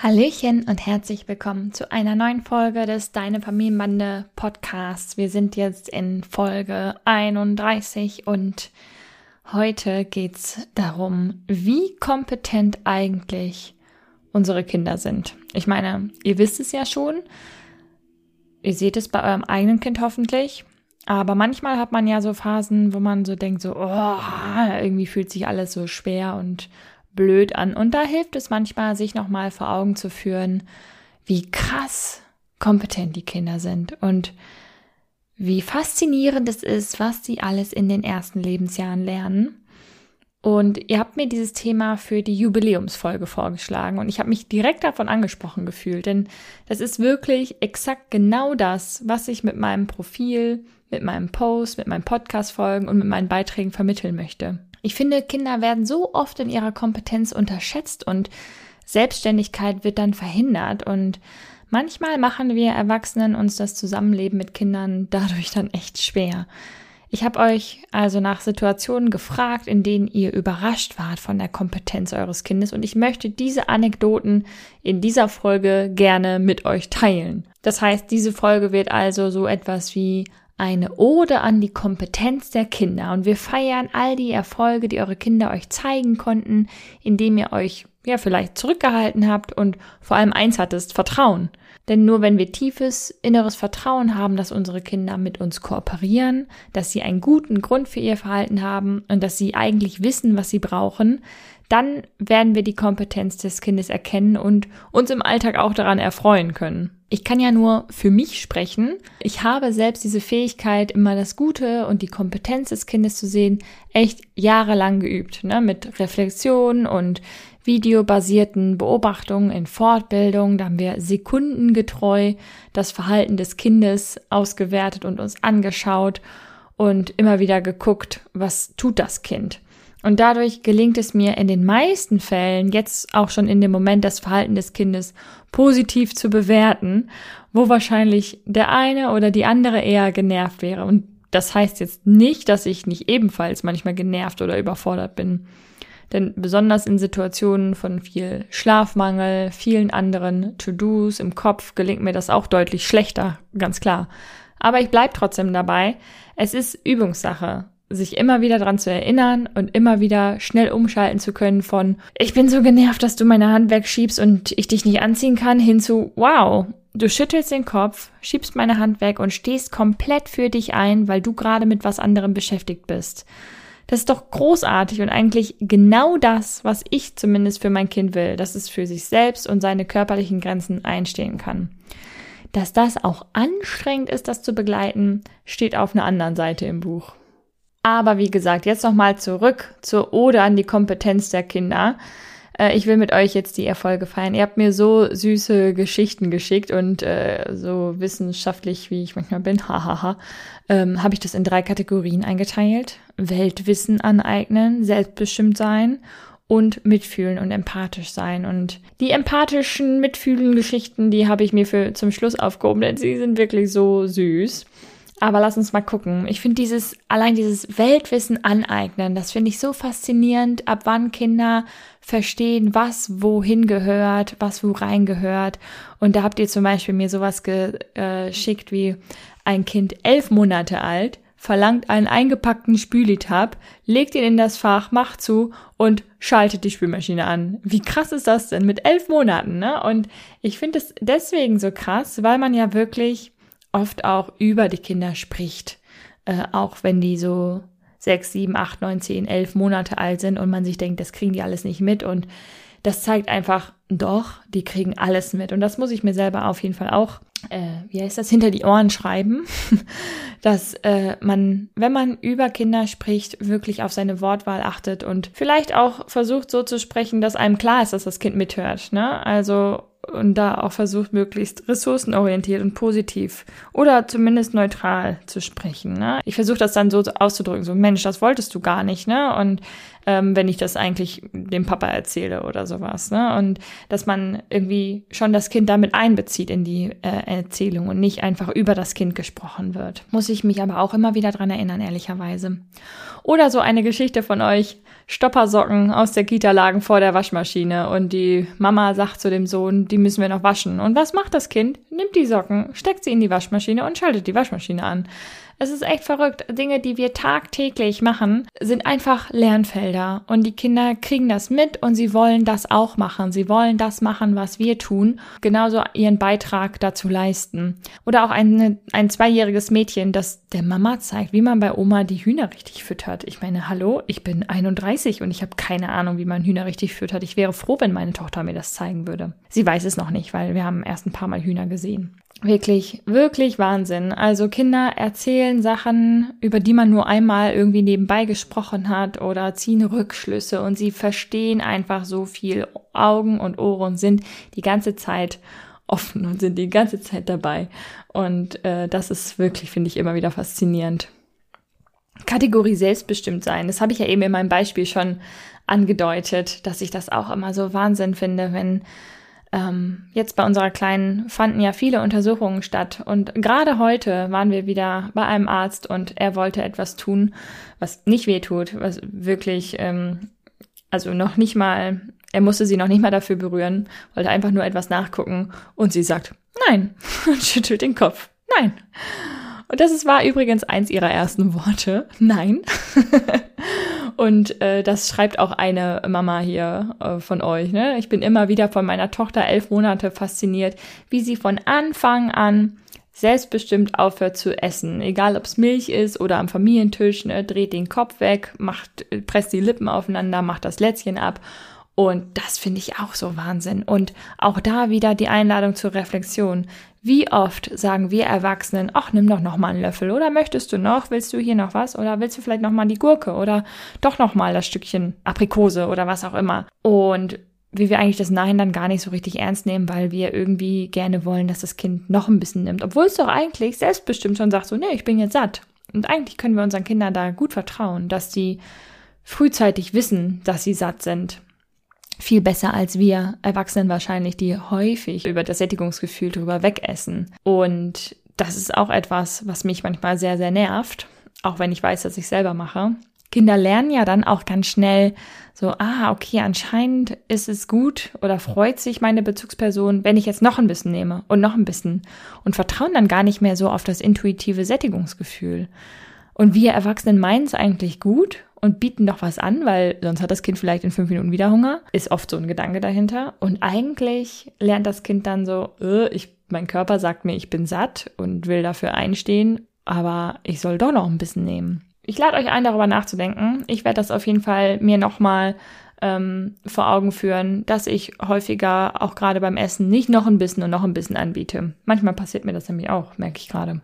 Hallöchen und herzlich willkommen zu einer neuen Folge des Deine Familienbande Podcasts. Wir sind jetzt in Folge 31 und heute geht's darum, wie kompetent eigentlich unsere Kinder sind. Ich meine, ihr wisst es ja schon. Ihr seht es bei eurem eigenen Kind hoffentlich. Aber manchmal hat man ja so Phasen, wo man so denkt, so, oh, irgendwie fühlt sich alles so schwer und blöd an. Und da hilft es manchmal, sich nochmal vor Augen zu führen, wie krass kompetent die Kinder sind und wie faszinierend es ist, was sie alles in den ersten Lebensjahren lernen. Und ihr habt mir dieses Thema für die Jubiläumsfolge vorgeschlagen und ich habe mich direkt davon angesprochen gefühlt, denn das ist wirklich exakt genau das, was ich mit meinem Profil, mit meinem Post, mit meinen Podcast-Folgen und mit meinen Beiträgen vermitteln möchte. Ich finde, Kinder werden so oft in ihrer Kompetenz unterschätzt und Selbstständigkeit wird dann verhindert und manchmal machen wir Erwachsenen uns das Zusammenleben mit Kindern dadurch dann echt schwer. Ich habe euch also nach Situationen gefragt, in denen ihr überrascht wart von der Kompetenz eures Kindes und ich möchte diese Anekdoten in dieser Folge gerne mit euch teilen. Das heißt, diese Folge wird also so etwas wie eine Ode an die Kompetenz der Kinder und wir feiern all die Erfolge, die eure Kinder euch zeigen konnten, indem ihr euch ja vielleicht zurückgehalten habt und vor allem eins hattest, Vertrauen. Denn nur wenn wir tiefes inneres Vertrauen haben, dass unsere Kinder mit uns kooperieren, dass sie einen guten Grund für ihr Verhalten haben und dass sie eigentlich wissen, was sie brauchen, dann werden wir die Kompetenz des Kindes erkennen und uns im Alltag auch daran erfreuen können. Ich kann ja nur für mich sprechen. Ich habe selbst diese Fähigkeit, immer das Gute und die Kompetenz des Kindes zu sehen, echt jahrelang geübt, ne? mit Reflexion und videobasierten Beobachtungen in Fortbildung. Da haben wir sekundengetreu das Verhalten des Kindes ausgewertet und uns angeschaut und immer wieder geguckt, was tut das Kind. Und dadurch gelingt es mir in den meisten Fällen, jetzt auch schon in dem Moment das Verhalten des Kindes positiv zu bewerten, wo wahrscheinlich der eine oder die andere eher genervt wäre. Und das heißt jetzt nicht, dass ich nicht ebenfalls manchmal genervt oder überfordert bin. Denn besonders in Situationen von viel Schlafmangel, vielen anderen To-Dos im Kopf gelingt mir das auch deutlich schlechter, ganz klar. Aber ich bleib trotzdem dabei. Es ist Übungssache sich immer wieder dran zu erinnern und immer wieder schnell umschalten zu können von ich bin so genervt, dass du meine Hand wegschiebst und ich dich nicht anziehen kann, hin zu wow, du schüttelst den Kopf, schiebst meine Hand weg und stehst komplett für dich ein, weil du gerade mit was anderem beschäftigt bist. Das ist doch großartig und eigentlich genau das, was ich zumindest für mein Kind will, dass es für sich selbst und seine körperlichen Grenzen einstehen kann. Dass das auch anstrengend ist, das zu begleiten, steht auf einer anderen Seite im Buch. Aber wie gesagt, jetzt nochmal zurück zur Ode an die Kompetenz der Kinder. Äh, ich will mit euch jetzt die Erfolge feiern. Ihr habt mir so süße Geschichten geschickt und äh, so wissenschaftlich, wie ich manchmal bin, hahaha, ähm, habe ich das in drei Kategorien eingeteilt. Weltwissen aneignen, selbstbestimmt sein und mitfühlen und empathisch sein. Und die empathischen, mitfühlen Geschichten, die habe ich mir für zum Schluss aufgehoben, denn sie sind wirklich so süß. Aber lass uns mal gucken. Ich finde dieses, allein dieses Weltwissen aneignen, das finde ich so faszinierend, ab wann Kinder verstehen, was wohin gehört, was wo rein gehört. Und da habt ihr zum Beispiel mir sowas geschickt wie ein Kind elf Monate alt, verlangt einen eingepackten Spülitab, legt ihn in das Fach, macht zu und schaltet die Spülmaschine an. Wie krass ist das denn mit elf Monaten, ne? Und ich finde es deswegen so krass, weil man ja wirklich oft auch über die Kinder spricht, äh, auch wenn die so sechs, sieben, acht, neun, zehn, elf Monate alt sind und man sich denkt, das kriegen die alles nicht mit und das zeigt einfach, doch, die kriegen alles mit. Und das muss ich mir selber auf jeden Fall auch äh, wie heißt das, hinter die Ohren schreiben, dass äh, man, wenn man über Kinder spricht, wirklich auf seine Wortwahl achtet und vielleicht auch versucht so zu sprechen, dass einem klar ist, dass das Kind mithört. Ne? Also und da auch versucht, möglichst ressourcenorientiert und positiv oder zumindest neutral zu sprechen. Ne? Ich versuche das dann so auszudrücken, so Mensch, das wolltest du gar nicht, ne? Und ähm, wenn ich das eigentlich dem Papa erzähle oder sowas, ne? Und dass man irgendwie schon das Kind damit einbezieht in die äh, Erzählung und nicht einfach über das Kind gesprochen wird. Muss ich mich aber auch immer wieder dran erinnern, ehrlicherweise. Oder so eine Geschichte von euch, Stoppersocken aus der Kita lagen vor der Waschmaschine und die Mama sagt zu dem Sohn, die müssen wir noch waschen. Und was macht das Kind? Nimmt die Socken, steckt sie in die Waschmaschine und schaltet die Waschmaschine an. Es ist echt verrückt. Dinge, die wir tagtäglich machen, sind einfach Lernfelder. Und die Kinder kriegen das mit und sie wollen das auch machen. Sie wollen das machen, was wir tun. Genauso ihren Beitrag dazu leisten. Oder auch ein, ein zweijähriges Mädchen, das der Mama zeigt, wie man bei Oma die Hühner richtig füttert. Ich meine, hallo, ich bin 31 und ich habe keine Ahnung, wie man Hühner richtig füttert. Ich wäre froh, wenn meine Tochter mir das zeigen würde. Sie weiß es noch nicht, weil wir haben erst ein paar Mal Hühner gesehen. Wirklich, wirklich Wahnsinn. Also Kinder erzählen Sachen, über die man nur einmal irgendwie nebenbei gesprochen hat oder ziehen Rückschlüsse und sie verstehen einfach so viel. Augen und Ohren sind die ganze Zeit offen und sind die ganze Zeit dabei. Und äh, das ist wirklich, finde ich, immer wieder faszinierend. Kategorie selbstbestimmt sein, das habe ich ja eben in meinem Beispiel schon angedeutet, dass ich das auch immer so Wahnsinn finde, wenn ähm, jetzt bei unserer Kleinen fanden ja viele Untersuchungen statt und gerade heute waren wir wieder bei einem Arzt und er wollte etwas tun, was nicht weh tut, was wirklich, ähm, also noch nicht mal, er musste sie noch nicht mal dafür berühren, wollte einfach nur etwas nachgucken und sie sagt, nein, und schüttelt den Kopf, nein. Und das war übrigens eins ihrer ersten Worte, nein. Und äh, das schreibt auch eine Mama hier äh, von euch. Ne? Ich bin immer wieder von meiner Tochter elf Monate fasziniert, wie sie von Anfang an selbstbestimmt aufhört zu essen. Egal ob es Milch ist oder am Familientisch, ne? dreht den Kopf weg, macht, presst die Lippen aufeinander, macht das Lätzchen ab. Und das finde ich auch so Wahnsinn. Und auch da wieder die Einladung zur Reflexion. Wie oft sagen wir Erwachsenen, ach, nimm doch noch mal einen Löffel. Oder möchtest du noch, willst du hier noch was? Oder willst du vielleicht noch mal die Gurke? Oder doch noch mal das Stückchen Aprikose oder was auch immer. Und wie wir eigentlich das Nein dann gar nicht so richtig ernst nehmen, weil wir irgendwie gerne wollen, dass das Kind noch ein bisschen nimmt, obwohl es doch eigentlich selbstbestimmt schon sagt so, nee, ich bin jetzt satt. Und eigentlich können wir unseren Kindern da gut vertrauen, dass die frühzeitig wissen, dass sie satt sind viel besser als wir Erwachsenen wahrscheinlich, die häufig über das Sättigungsgefühl drüber wegessen. Und das ist auch etwas, was mich manchmal sehr, sehr nervt, auch wenn ich weiß, dass ich selber mache. Kinder lernen ja dann auch ganz schnell so, ah, okay, anscheinend ist es gut oder freut sich meine Bezugsperson, wenn ich jetzt noch ein bisschen nehme und noch ein bisschen und vertrauen dann gar nicht mehr so auf das intuitive Sättigungsgefühl. Und wir Erwachsenen meinen es eigentlich gut und bieten noch was an, weil sonst hat das Kind vielleicht in fünf Minuten wieder Hunger. Ist oft so ein Gedanke dahinter. Und eigentlich lernt das Kind dann so, äh, ich, mein Körper sagt mir, ich bin satt und will dafür einstehen, aber ich soll doch noch ein bisschen nehmen. Ich lade euch ein, darüber nachzudenken. Ich werde das auf jeden Fall mir nochmal ähm, vor Augen führen, dass ich häufiger auch gerade beim Essen nicht noch ein bisschen und noch ein bisschen anbiete. Manchmal passiert mir das nämlich auch, merke ich gerade.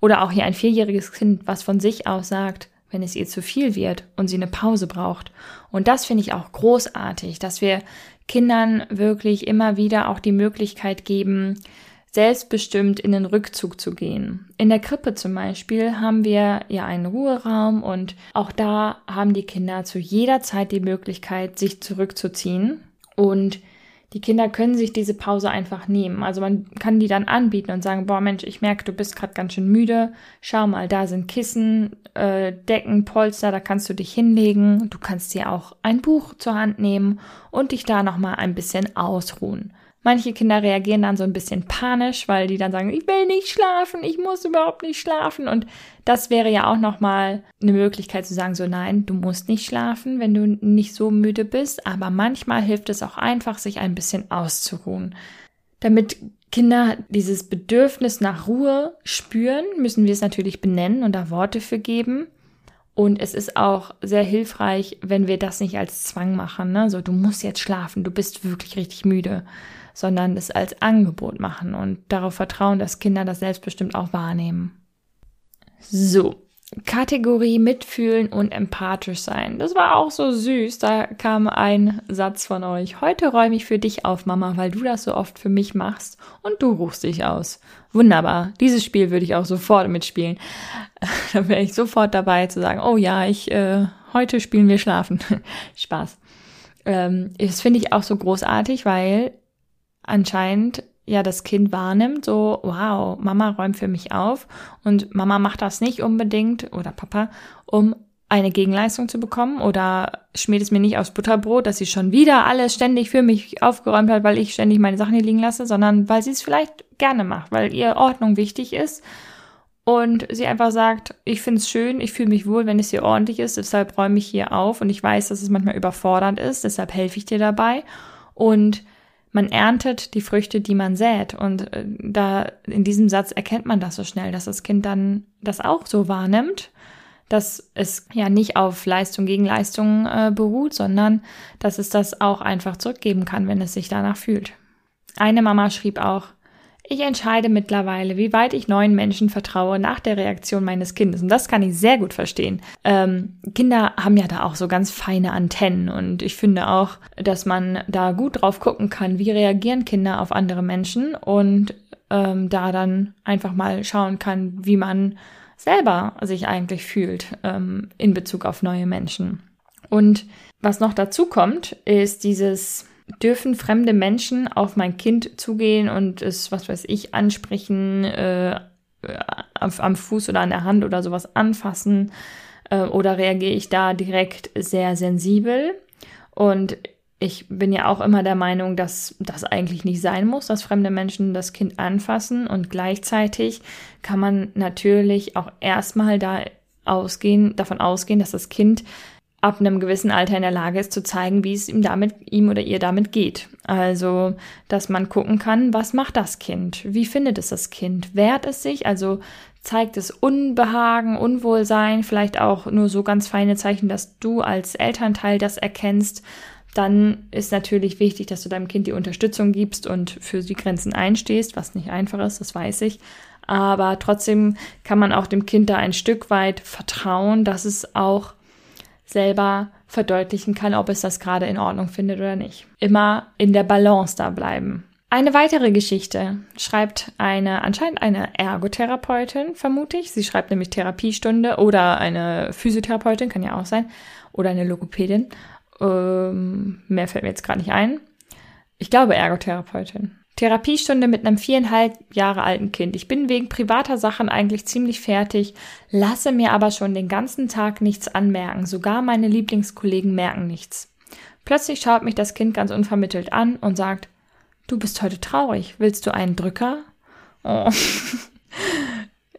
Oder auch hier ein vierjähriges Kind, was von sich aus sagt, wenn es ihr zu viel wird und sie eine Pause braucht. Und das finde ich auch großartig, dass wir Kindern wirklich immer wieder auch die Möglichkeit geben, selbstbestimmt in den Rückzug zu gehen. In der Krippe zum Beispiel haben wir ja einen Ruheraum und auch da haben die Kinder zu jeder Zeit die Möglichkeit, sich zurückzuziehen und die Kinder können sich diese Pause einfach nehmen. Also man kann die dann anbieten und sagen, boah Mensch, ich merke, du bist gerade ganz schön müde. Schau mal, da sind Kissen, äh, Decken, Polster, da kannst du dich hinlegen. Du kannst dir auch ein Buch zur Hand nehmen und dich da nochmal ein bisschen ausruhen. Manche Kinder reagieren dann so ein bisschen panisch, weil die dann sagen, ich will nicht schlafen, ich muss überhaupt nicht schlafen. Und das wäre ja auch nochmal eine Möglichkeit zu sagen, so nein, du musst nicht schlafen, wenn du nicht so müde bist. Aber manchmal hilft es auch einfach, sich ein bisschen auszuruhen. Damit Kinder dieses Bedürfnis nach Ruhe spüren, müssen wir es natürlich benennen und da Worte für geben. Und es ist auch sehr hilfreich, wenn wir das nicht als Zwang machen. Ne? So, du musst jetzt schlafen, du bist wirklich richtig müde sondern es als Angebot machen und darauf vertrauen, dass Kinder das selbstbestimmt auch wahrnehmen. So, Kategorie mitfühlen und empathisch sein. Das war auch so süß. Da kam ein Satz von euch. Heute räume ich für dich auf, Mama, weil du das so oft für mich machst und du ruchst dich aus. Wunderbar. Dieses Spiel würde ich auch sofort mitspielen. da wäre ich sofort dabei zu sagen, oh ja, ich, äh, heute spielen wir schlafen. Spaß. Ähm, das finde ich auch so großartig, weil anscheinend ja das Kind wahrnimmt, so, wow, Mama räumt für mich auf und Mama macht das nicht unbedingt oder Papa, um eine Gegenleistung zu bekommen oder schmiert es mir nicht aufs Butterbrot, dass sie schon wieder alles ständig für mich aufgeräumt hat, weil ich ständig meine Sachen hier liegen lasse, sondern weil sie es vielleicht gerne macht, weil ihr Ordnung wichtig ist und sie einfach sagt, ich finde es schön, ich fühle mich wohl, wenn es hier ordentlich ist, deshalb räume ich hier auf und ich weiß, dass es manchmal überfordernd ist, deshalb helfe ich dir dabei und man erntet die Früchte, die man sät. Und äh, da in diesem Satz erkennt man das so schnell, dass das Kind dann das auch so wahrnimmt, dass es ja nicht auf Leistung gegen Leistung äh, beruht, sondern dass es das auch einfach zurückgeben kann, wenn es sich danach fühlt. Eine Mama schrieb auch, ich entscheide mittlerweile, wie weit ich neuen Menschen vertraue nach der Reaktion meines Kindes. Und das kann ich sehr gut verstehen. Ähm, Kinder haben ja da auch so ganz feine Antennen. Und ich finde auch, dass man da gut drauf gucken kann, wie reagieren Kinder auf andere Menschen und ähm, da dann einfach mal schauen kann, wie man selber sich eigentlich fühlt ähm, in Bezug auf neue Menschen. Und was noch dazu kommt, ist dieses dürfen fremde Menschen auf mein Kind zugehen und es, was weiß ich, ansprechen, äh, am Fuß oder an der Hand oder sowas anfassen? Äh, oder reagiere ich da direkt sehr sensibel? Und ich bin ja auch immer der Meinung, dass das eigentlich nicht sein muss, dass fremde Menschen das Kind anfassen und gleichzeitig kann man natürlich auch erstmal da ausgehen, davon ausgehen, dass das Kind ab einem gewissen Alter in der Lage ist zu zeigen, wie es ihm damit, ihm oder ihr damit geht. Also, dass man gucken kann, was macht das Kind? Wie findet es das Kind? Wehrt es sich? Also, zeigt es Unbehagen, Unwohlsein, vielleicht auch nur so ganz feine Zeichen, dass du als Elternteil das erkennst. Dann ist natürlich wichtig, dass du deinem Kind die Unterstützung gibst und für die Grenzen einstehst, was nicht einfach ist, das weiß ich. Aber trotzdem kann man auch dem Kind da ein Stück weit vertrauen, dass es auch selber verdeutlichen kann, ob es das gerade in Ordnung findet oder nicht. Immer in der Balance da bleiben. Eine weitere Geschichte schreibt eine, anscheinend eine Ergotherapeutin, vermute ich. Sie schreibt nämlich Therapiestunde oder eine Physiotherapeutin, kann ja auch sein, oder eine Logopädin. Ähm, mehr fällt mir jetzt gerade nicht ein. Ich glaube Ergotherapeutin. Therapiestunde mit einem viereinhalb Jahre alten Kind. Ich bin wegen privater Sachen eigentlich ziemlich fertig, lasse mir aber schon den ganzen Tag nichts anmerken. Sogar meine Lieblingskollegen merken nichts. Plötzlich schaut mich das Kind ganz unvermittelt an und sagt, du bist heute traurig. Willst du einen Drücker? Oh.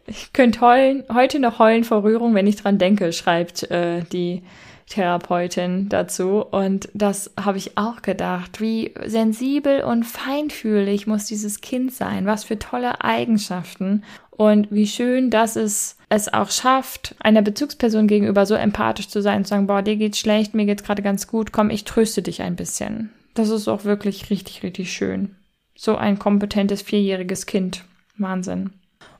Ich könnte heulen, heute noch heulen vor Rührung, wenn ich dran denke, schreibt äh, die Therapeutin dazu. Und das habe ich auch gedacht. Wie sensibel und feinfühlig muss dieses Kind sein? Was für tolle Eigenschaften. Und wie schön, dass es es auch schafft, einer Bezugsperson gegenüber so empathisch zu sein und zu sagen, boah, dir geht's schlecht, mir geht's gerade ganz gut, komm, ich tröste dich ein bisschen. Das ist auch wirklich richtig, richtig schön. So ein kompetentes vierjähriges Kind. Wahnsinn.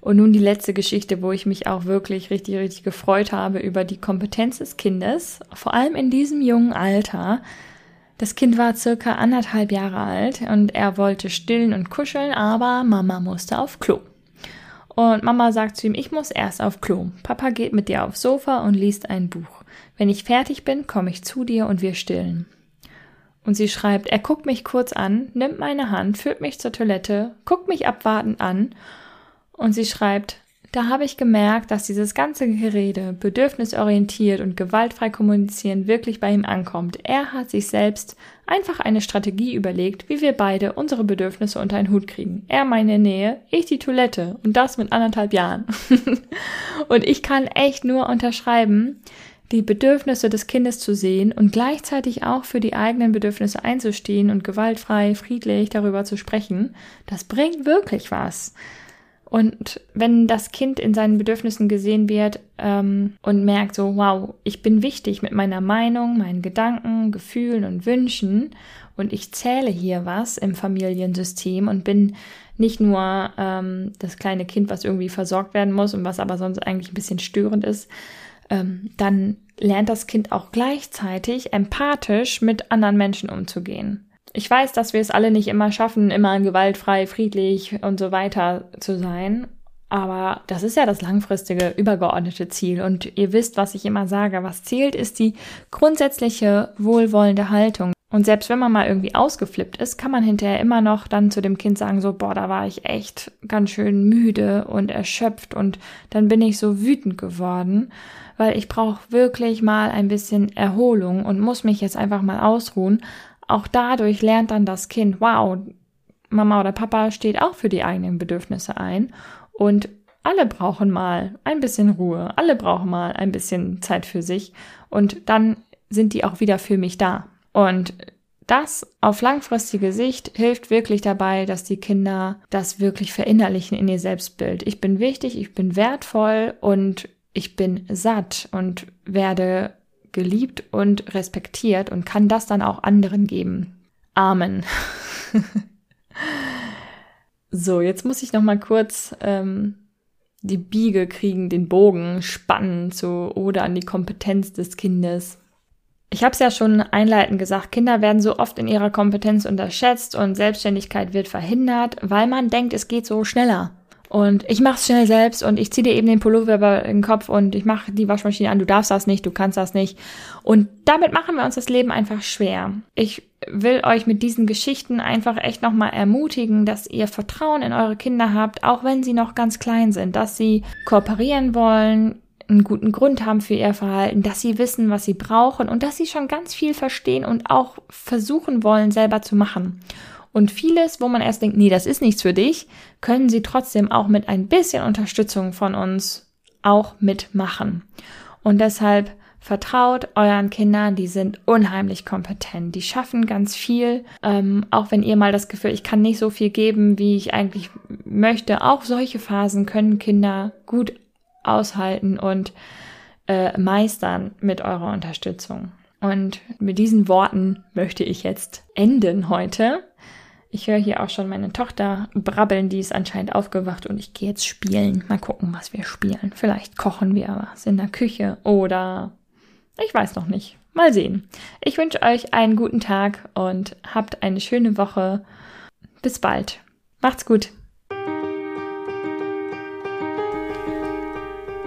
Und nun die letzte Geschichte, wo ich mich auch wirklich richtig, richtig gefreut habe über die Kompetenz des Kindes, vor allem in diesem jungen Alter. Das Kind war circa anderthalb Jahre alt und er wollte stillen und kuscheln, aber Mama musste auf Klo. Und Mama sagt zu ihm, ich muss erst auf Klo. Papa geht mit dir aufs Sofa und liest ein Buch. Wenn ich fertig bin, komme ich zu dir und wir stillen. Und sie schreibt, er guckt mich kurz an, nimmt meine Hand, führt mich zur Toilette, guckt mich abwartend an und sie schreibt, da habe ich gemerkt, dass dieses ganze Gerede, bedürfnisorientiert und gewaltfrei kommunizieren wirklich bei ihm ankommt. Er hat sich selbst einfach eine Strategie überlegt, wie wir beide unsere Bedürfnisse unter einen Hut kriegen. Er meine Nähe, ich die Toilette und das mit anderthalb Jahren. und ich kann echt nur unterschreiben, die Bedürfnisse des Kindes zu sehen und gleichzeitig auch für die eigenen Bedürfnisse einzustehen und gewaltfrei, friedlich darüber zu sprechen, das bringt wirklich was. Und wenn das Kind in seinen Bedürfnissen gesehen wird ähm, und merkt so, wow, ich bin wichtig mit meiner Meinung, meinen Gedanken, Gefühlen und Wünschen und ich zähle hier was im Familiensystem und bin nicht nur ähm, das kleine Kind, was irgendwie versorgt werden muss und was aber sonst eigentlich ein bisschen störend ist, ähm, dann lernt das Kind auch gleichzeitig empathisch mit anderen Menschen umzugehen. Ich weiß, dass wir es alle nicht immer schaffen, immer gewaltfrei, friedlich und so weiter zu sein. Aber das ist ja das langfristige, übergeordnete Ziel. Und ihr wisst, was ich immer sage. Was zählt, ist die grundsätzliche, wohlwollende Haltung. Und selbst wenn man mal irgendwie ausgeflippt ist, kann man hinterher immer noch dann zu dem Kind sagen, so, boah, da war ich echt ganz schön müde und erschöpft und dann bin ich so wütend geworden, weil ich brauche wirklich mal ein bisschen Erholung und muss mich jetzt einfach mal ausruhen. Auch dadurch lernt dann das Kind, wow, Mama oder Papa steht auch für die eigenen Bedürfnisse ein und alle brauchen mal ein bisschen Ruhe, alle brauchen mal ein bisschen Zeit für sich und dann sind die auch wieder für mich da. Und das auf langfristige Sicht hilft wirklich dabei, dass die Kinder das wirklich verinnerlichen in ihr Selbstbild. Ich bin wichtig, ich bin wertvoll und ich bin satt und werde geliebt und respektiert und kann das dann auch anderen geben. Amen. so, jetzt muss ich noch mal kurz ähm, die Biege kriegen, den Bogen spannen zu oder an die Kompetenz des Kindes. Ich habe es ja schon einleitend gesagt, Kinder werden so oft in ihrer Kompetenz unterschätzt und Selbstständigkeit wird verhindert, weil man denkt, es geht so schneller. Und ich mach's schnell selbst und ich ziehe dir eben den Pullover über den Kopf und ich mache die Waschmaschine an, du darfst das nicht, du kannst das nicht. Und damit machen wir uns das Leben einfach schwer. Ich will euch mit diesen Geschichten einfach echt nochmal ermutigen, dass ihr Vertrauen in eure Kinder habt, auch wenn sie noch ganz klein sind, dass sie kooperieren wollen, einen guten Grund haben für ihr Verhalten, dass sie wissen, was sie brauchen und dass sie schon ganz viel verstehen und auch versuchen wollen, selber zu machen. Und vieles, wo man erst denkt, nee, das ist nichts für dich, können sie trotzdem auch mit ein bisschen Unterstützung von uns auch mitmachen. Und deshalb vertraut euren Kindern, die sind unheimlich kompetent, die schaffen ganz viel, ähm, auch wenn ihr mal das Gefühl, ich kann nicht so viel geben, wie ich eigentlich möchte. Auch solche Phasen können Kinder gut aushalten und äh, meistern mit eurer Unterstützung. Und mit diesen Worten möchte ich jetzt enden heute. Ich höre hier auch schon meine Tochter brabbeln, die ist anscheinend aufgewacht und ich gehe jetzt spielen. Mal gucken, was wir spielen. Vielleicht kochen wir was in der Küche oder ich weiß noch nicht. Mal sehen. Ich wünsche euch einen guten Tag und habt eine schöne Woche. Bis bald. Macht's gut.